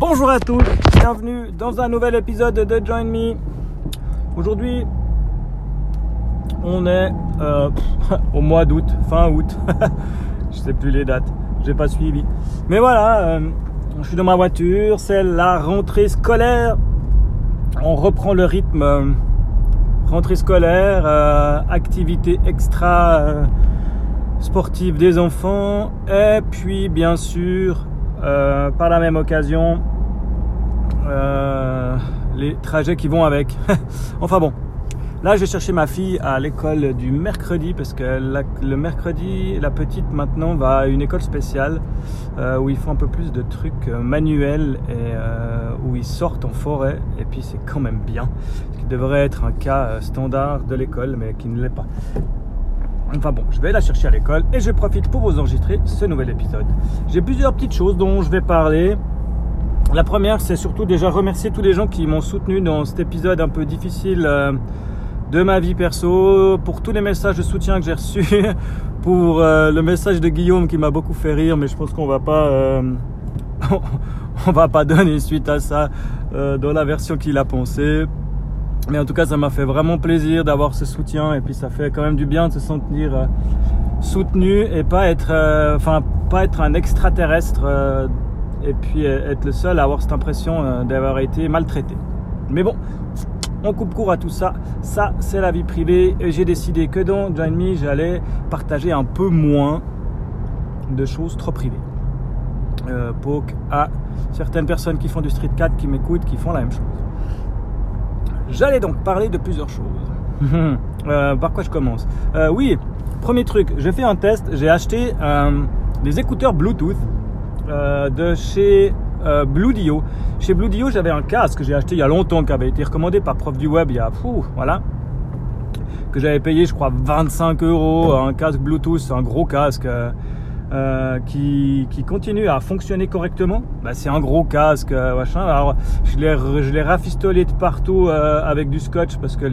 Bonjour à tous, bienvenue dans un nouvel épisode de Join Me. Aujourd'hui, on est euh, au mois d'août, fin août. je sais plus les dates, j'ai pas suivi. Mais voilà, euh, je suis dans ma voiture, c'est la rentrée scolaire. On reprend le rythme. euh, rentrée scolaire, activité extra sportive des enfants, et puis bien sûr, par la même occasion, euh, les trajets qui vont avec. enfin bon, là je vais chercher ma fille à l'école du mercredi parce que le mercredi, la petite maintenant va à une école spéciale euh, où ils font un peu plus de trucs euh, manuels et où ils sortent en forêt et puis c'est quand même bien. Ce qui devrait être un cas standard de l'école mais qui ne l'est pas. Enfin bon, je vais la chercher à l'école et je profite pour vous enregistrer ce nouvel épisode. J'ai plusieurs petites choses dont je vais parler. La première, c'est surtout déjà remercier tous les gens qui m'ont soutenu dans cet épisode un peu difficile euh, de ma vie perso, pour tous les messages de soutien que j'ai reçus, pour euh, le message de Guillaume qui m'a beaucoup fait rire, mais je pense qu'on va pas, euh, on va pas donner suite à ça dans la version qu'il a pensée. Mais en tout cas, ça m'a fait vraiment plaisir d'avoir ce soutien et puis ça fait quand même du bien de se sentir soutenu et pas être, enfin, pas être un extraterrestre et puis euh, être le seul à avoir cette impression euh, d'avoir été maltraité. Mais bon, on coupe court à tout ça. Ça, c'est la vie privée. Et j'ai décidé que dans Join Me, j'allais partager un peu moins de choses trop privées. Euh, pour à certaines personnes qui font du street cat, qui m'écoutent, qui font la même chose. J'allais donc parler de plusieurs choses. Euh, par quoi je commence? Euh, Oui, premier truc, j'ai fait un test, j'ai acheté des écouteurs Bluetooth euh, de chez euh, Bluedio. Chez Bluedio, j'avais un casque que j'ai acheté il y a longtemps, qui avait été recommandé par Prof du Web il y a, fou, voilà, que j'avais payé, je crois, 25 euros, un casque Bluetooth, un gros casque. euh, euh, qui, continue à fonctionner correctement. Bah, c'est un gros casque, machin. Alors, je l'ai, rafistolé de partout avec du scotch parce que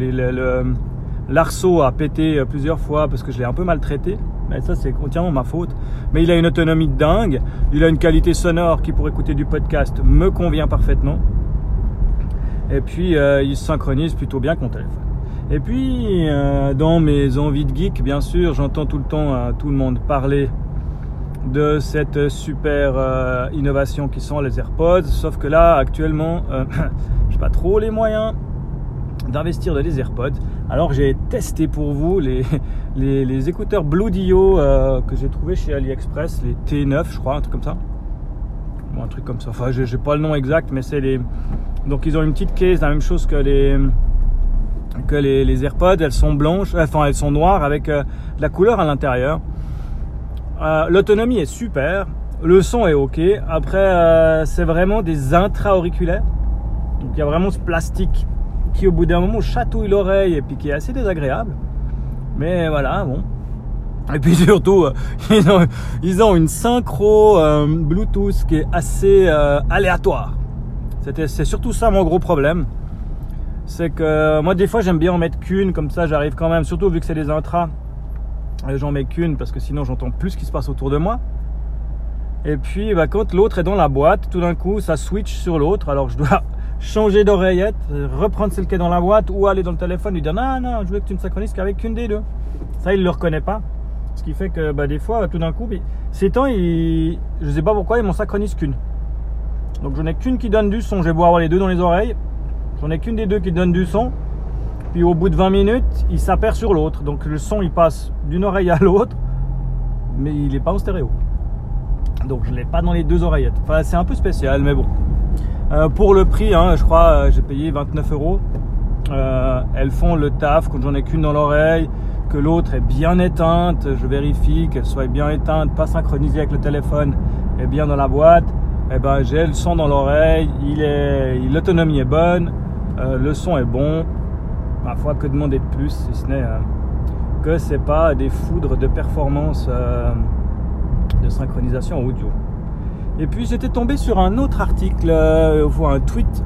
l'arceau a pété plusieurs fois parce que je l'ai un peu maltraité. Mais ça, c'est entièrement ma faute. Mais il a une autonomie de dingue. Il a une qualité sonore qui, pour écouter du podcast, me convient parfaitement. Et puis, euh, il se synchronise plutôt bien avec mon téléphone. Et puis, euh, dans mes envies de geek, bien sûr, j'entends tout le temps euh, tout le monde parler de cette super innovation qui sont les AirPods. Sauf que là, actuellement, euh, j'ai pas trop les moyens d'investir dans les AirPods. Alors j'ai testé pour vous les, les, écouteurs Blue Dio euh, que j'ai trouvé chez AliExpress, les T9 je crois, un truc comme ça. Bon, un truc comme ça. Enfin, j'ai pas le nom exact, mais c'est les. Donc ils ont une petite case, la même chose que les que les, AirPods. Elles sont blanches, enfin elles sont noires avec euh, de la couleur à l'intérieur. Euh, L'autonomie est super, le son est ok. Après, euh, c'est vraiment des intra-auriculaires. Donc il y a vraiment ce plastique qui, au bout d'un moment, chatouille l'oreille et puis qui est assez désagréable. Mais voilà, bon. Et puis surtout, euh, ils, ont, une synchro euh, Bluetooth qui est assez euh, aléatoire. C'est surtout ça mon gros problème. C'est que euh, moi, des fois, j'aime bien en mettre qu'une, comme ça, j'arrive quand même, surtout vu que c'est des intras. J'en mets qu'une parce que sinon j'entends plus ce qui se passe autour de moi. Et puis bah, quand l'autre est dans la boîte, tout d'un coup ça switch sur l'autre. Alors je dois changer d'oreillette, euh, reprendre celle qui est dans la boîte ou aller dans le téléphone lui dire non, non, je veux que tu ne synchronises qu'avec une des deux. Ça il ne le reconnaît pas. Ce qui fait que bah, des fois, tout d'un coup, ces temps, je sais pas pourquoi, ils m'en synchronisent qu'une. Donc j'en ai qu'une qui donne du son. Je vais beau avoir les deux dans les oreilles. J'en ai qu'une des deux qui donne du son. Puis au bout de 20 minutes, il s'appaire sur l'autre. Donc le son, il passe d'une oreille à l'autre, mais il n'est pas en stéréo. Donc je ne l'ai pas dans les deux oreillettes. Enfin, c'est un peu spécial, mais bon. Euh, pour le prix, hein, je crois, euh, j'ai payé 29 euros. Euh, elles font le taf quand j'en ai qu'une dans l'oreille, que l'autre est bien éteinte. Je vérifie qu'elle soit bien éteinte, pas synchronisée avec le téléphone, et bien dans la boîte. Et ben, j'ai le son dans l'oreille, il est, l'autonomie est bonne, le son est bon. Ma foi, que demander de plus, si ce n'est euh, que c'est pas des foudres de performance de synchronisation audio. Et puis j'étais tombé sur un autre article, euh, un tweet,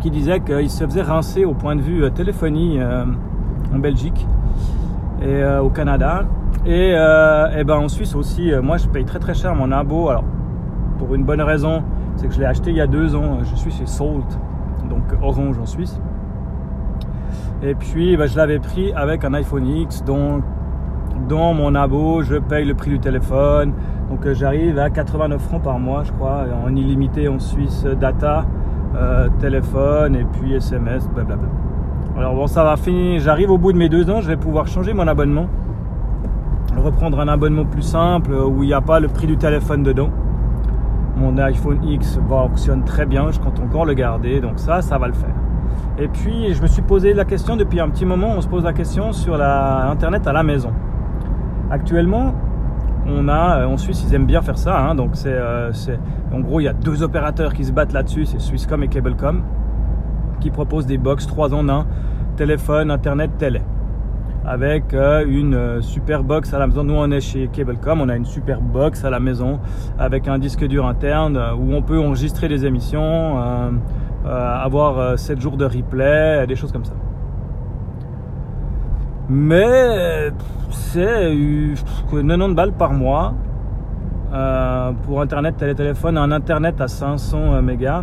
qui disait qu'il se faisait rincer au point de vue euh, téléphonie euh, en Belgique et au Canada. Et, et ben en Suisse aussi, moi je paye très très cher mon abo. Alors pour une bonne raison, c'est que je l'ai acheté il y a deux ans. Je suis chez Salt, donc Orange en Suisse. Et puis bah, je l'avais pris avec un iPhone X, donc dans mon abo, je paye le prix du téléphone. Donc euh, j'arrive à 89 francs par mois, je crois, en illimité en Suisse, data, euh, téléphone et puis SMS, blablabla. Alors bon, ça va finir. J'arrive au bout de mes deux ans, je vais pouvoir changer mon abonnement, reprendre un abonnement plus simple où il n'y a pas le prix du téléphone dedans. Mon iPhone X fonctionne très bien, je compte encore le garder, donc ça, ça va le faire. Et puis, je me suis posé la question depuis un petit moment, on se pose la question sur la Internet à la maison. Actuellement, on a, en Suisse, ils aiment bien faire ça. Hein, donc, euh, c'est, en gros, il y a deux opérateurs qui se battent là-dessus c'est Swisscom et Cablecom, qui proposent des box 3 en 1, téléphone, internet, télé. Avec euh, une euh, super box à la maison. Nous, on est chez Cablecom, on a une super box à la maison avec un disque dur interne où on peut enregistrer des émissions, avoir 7 jours de replay, des choses comme ça. Mais c'est 90 balles par mois euh, pour internet, téléphone, un internet à 500 euh, mégas.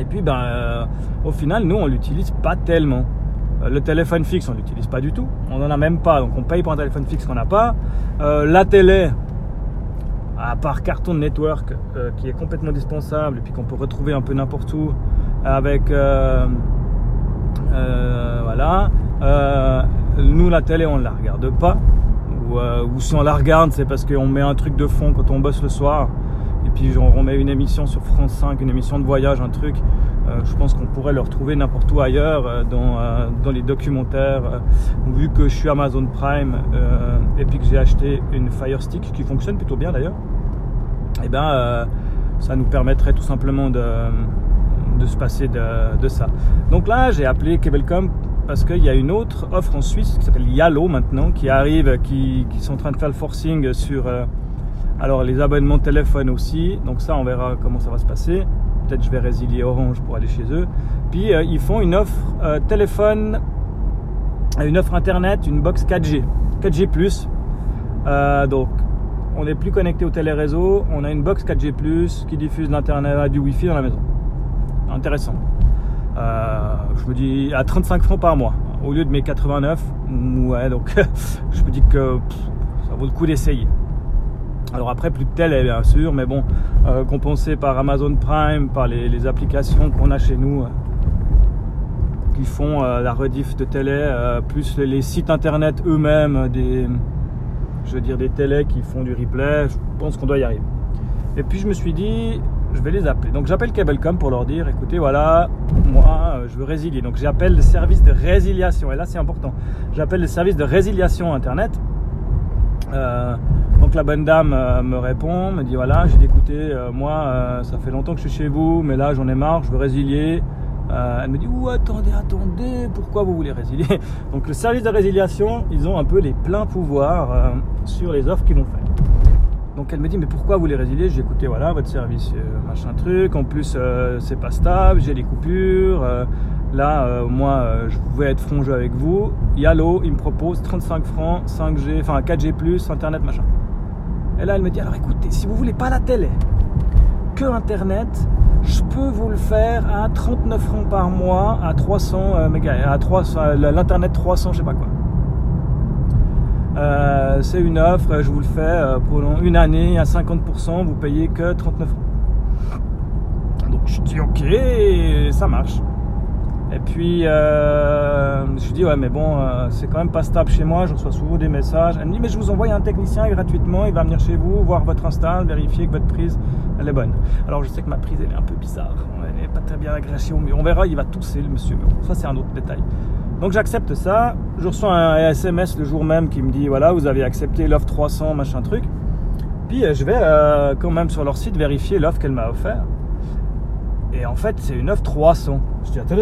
Et puis, ben, euh, au final, nous, on l'utilise pas tellement. Le téléphone fixe, on l'utilise pas du tout. On n'en a même pas, donc on paye pour un téléphone fixe qu'on n'a pas. la télé, à part Cartoon Network, qui est complètement dispensable et puis qu'on peut retrouver un peu n'importe où, avec voilà nous, la télé, on la regarde pas. Euh, ou, si on la regarde, c'est parce qu'on met un truc de fond quand on bosse le soir. Et puis on met une émission sur France 5, une émission de voyage, un truc. Euh, je pense qu'on pourrait le retrouver n'importe où ailleurs, euh, dans, les documentaires. vu que je suis Amazon Prime et puis que j'ai acheté une Fire Stick qui fonctionne plutôt bien d'ailleurs, et eh ben ça nous permettrait tout simplement de, de se passer de, de ça. Donc là, j'ai appelé Cablecom parce qu'il y a une autre offre en Suisse qui s'appelle Yalo maintenant, qui arrive, qui, sont en train de faire le forcing sur euh, alors les abonnements de téléphone aussi. Donc ça, on verra comment ça va se passer. Peut-être je vais résilier Orange pour aller chez eux. Puis euh, ils font une offre euh, téléphone, une offre internet, une box 4G, 4G+. donc on n'est plus connecté au téléréseau, on a une box 4G+, qui diffuse l'internet du Wi-Fi dans la maison. Intéressant. Euh, je me dis à 35 francs par mois au lieu de mes 89. Ouais, donc je me dis que ça vaut le coup d'essayer. Alors après, plus de télé bien sûr, mais bon, euh, compensé par Amazon Prime, par les, applications qu'on a chez nous, euh, qui font la rediff de télé, plus les, sites internet eux-mêmes, des, je veux dire des télés qui font du replay, je pense qu'on doit y arriver. Et puis je me suis dit, je vais les appeler. Donc j'appelle Cablecom pour leur dire, écoutez, voilà, moi, euh, je veux résilier. Donc j'appelle le service de résiliation. Et là, c'est important. J'appelle le service de résiliation Internet. Euh, donc la bonne dame euh, me répond, me dit voilà, j'ai dit écoutez, moi, ça fait longtemps que je suis chez vous, mais là, j'en ai marre, je veux résilier. elle me dit ou attendez, attendez, pourquoi vous voulez résilier? Donc le service de résiliation, ils ont un peu les pleins pouvoirs sur les offres qu'ils vont faire. Donc elle me dit mais pourquoi vous les résiliez? J'ai écouté voilà votre service euh, machin truc. En plus euh, c'est pas stable, j'ai des coupures. Euh, là moi je pouvais être frangeux avec vous. Yalo il me propose 35 francs 5G, enfin 4G internet machin. Et là elle me dit alors écoutez si vous voulez pas la télé, que internet, je peux vous le faire à 39 francs par mois à 300 mégas, à 300 l'internet 300 je sais pas quoi. Euh, c'est une offre, je vous le fais euh, pour une année à 50%, vous payez que 39 euros. Donc je dis ok, ça marche. Et puis euh, je dis ouais mais bon c'est quand même pas stable chez moi, je reçois souvent des messages. Elle me dit mais je vous envoie un technicien gratuitement, il va venir chez vous, voir votre install, vérifier que votre prise elle est bonne. Alors je sais que ma prise elle est un peu bizarre, elle n'est pas très bien agrégée au mur. On verra, il va tousser le monsieur, mais ça c'est un autre détail. Donc j'accepte ça, je reçois un SMS le jour même qui me dit voilà vous avez accepté l'offre 300 machin truc. Puis euh, je vais euh, quand même sur leur site vérifier l'offre qu'elle m'a offert. Et en fait c'est une offre 300. Je dis attends,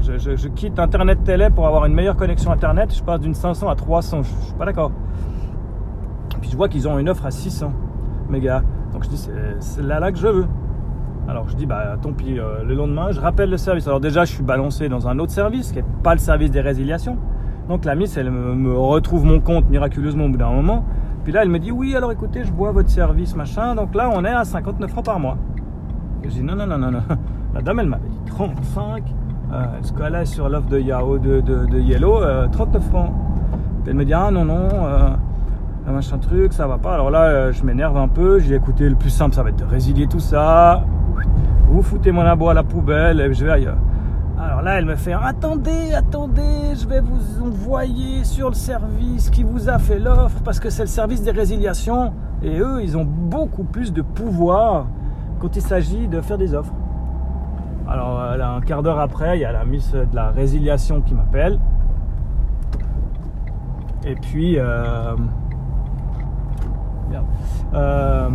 je, je, quitte Internet Télé pour avoir une meilleure connexion Internet, je passe d'une 500 à 300, je, je suis pas d'accord. Puis je vois qu'ils ont une offre à 600 mégas. Donc je dis c'est là, là que je veux. Alors je dis, bah tant pis, euh, le lendemain, je rappelle le service. Alors déjà, je suis balancé dans un autre service, qui n'est pas le service des résiliations. Donc la miss, elle me, retrouve mon compte miraculeusement au bout d'un moment. Puis là, elle me dit, oui, alors écoutez, je bois votre service, machin. Donc là, on est à 59 francs par mois. J'ai dit non, non, non, non, non. La dame, elle m'avait dit 35. Euh, ce qu'elle est sur l'offre de Yahoo de, de, Yellow, 39 francs. elle me dit ah non, non, machin truc, ça va pas. Alors là, je m'énerve un peu. J'ai écouté le plus simple, ça va être de résilier tout ça. Vous foutez mon abo à la poubelle et je vais ailleurs. Alors là, elle me fait Attendez, attendez, je vais vous envoyer sur le service qui vous a fait l'offre parce que c'est le service des résiliations et eux, ils ont beaucoup plus de pouvoir quand il s'agit de faire des offres. Alors, un quart d'heure après, il y a la miss de la résiliation qui m'appelle. Et puis, euh, euh,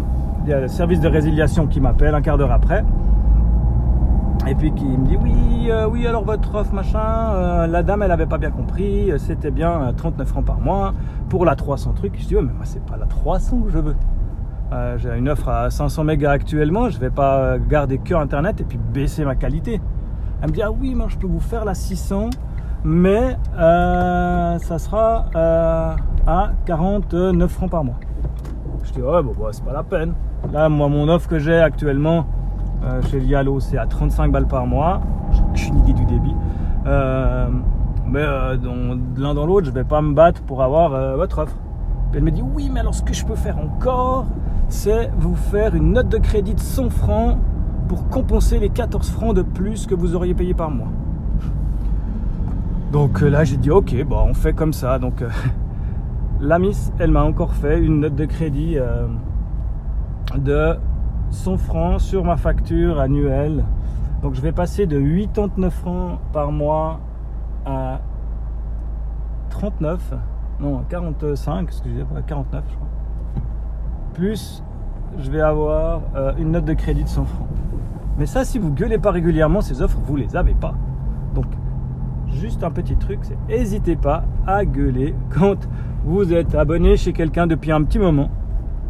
il y a le service de résiliation qui m'appelle un quart d'heure après. Et puis qui me dit oui, euh, oui, alors votre offre, machin, euh, la dame elle avait pas bien compris, euh, c'était bien 39 francs par mois pour la 300 trucs. Je dis ouais, mais moi c'est pas la 300 que je veux. J'ai une offre à 500 mégas actuellement, je vais pas garder que internet et puis baisser ma qualité. Elle me dit ah oui, moi je peux vous faire la 600, mais ça sera à 49 francs par mois. Je dis ouais, bon, bah, c'est pas la peine. Là, moi, mon offre que j'ai actuellement, euh, chez Lialo, c'est à 35 balles par mois. J'ai une idée du débit. Euh, mais euh, l'un dans l'autre, je vais pas me battre pour avoir votre offre. elle me dit oui, mais alors ce que je peux faire encore, c'est vous faire une note de crédit de 100 francs pour compenser les 14 francs de plus que vous auriez payé par mois. Donc là, j'ai dit ok, bon, on fait comme ça. Donc la Miss, elle m'a encore fait une note de crédit de 100 francs sur ma facture annuelle. Donc je vais passer de 89 francs par mois à 39, non 45, excusez moi 49 je crois. Plus je vais avoir euh, une note de crédit de 100 francs. Mais ça, si vous gueulez pas régulièrement, ces offres, vous les avez pas. Donc, juste un petit truc, c'est n'hésitez pas à gueuler quand vous êtes abonné chez quelqu'un depuis un petit moment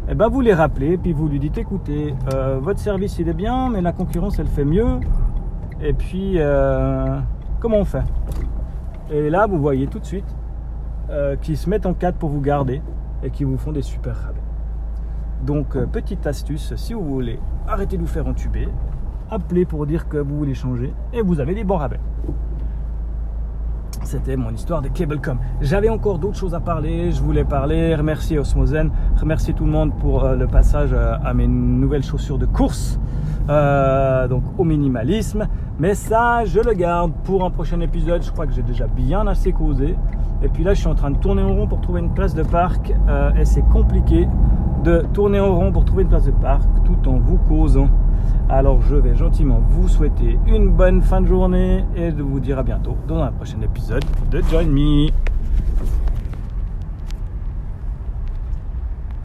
eh ben vous les rappelez, puis vous lui dites écoutez, euh, votre service il est bien, mais la concurrence elle fait mieux. Et puis, euh, comment on fait? Et là, vous voyez tout de suite euh, qu'ils se mettent en cadre pour vous garder et qui vous font des super rabais. Donc, petite astuce, si vous voulez arrêter de vous faire entuber, appelez pour dire que vous voulez changer et vous avez des bons rabais. C'était mon histoire de Cablecom. J'avais encore d'autres choses à parler. Je voulais parler, remercier Osmozen, remercier tout le monde pour euh, le passage euh, à mes nouvelles chaussures de course, euh, donc au minimalisme. Mais ça, je le garde pour un prochain épisode. Je crois que j'ai déjà bien assez causé. Et puis là, je suis en train de tourner en rond pour trouver une place de parc. et c'est compliqué de tourner en rond pour trouver une place de parc tout en vous causant. Alors je vais gentiment vous souhaiter une bonne fin de journée et de vous dire à bientôt dans un prochain épisode de Join Me.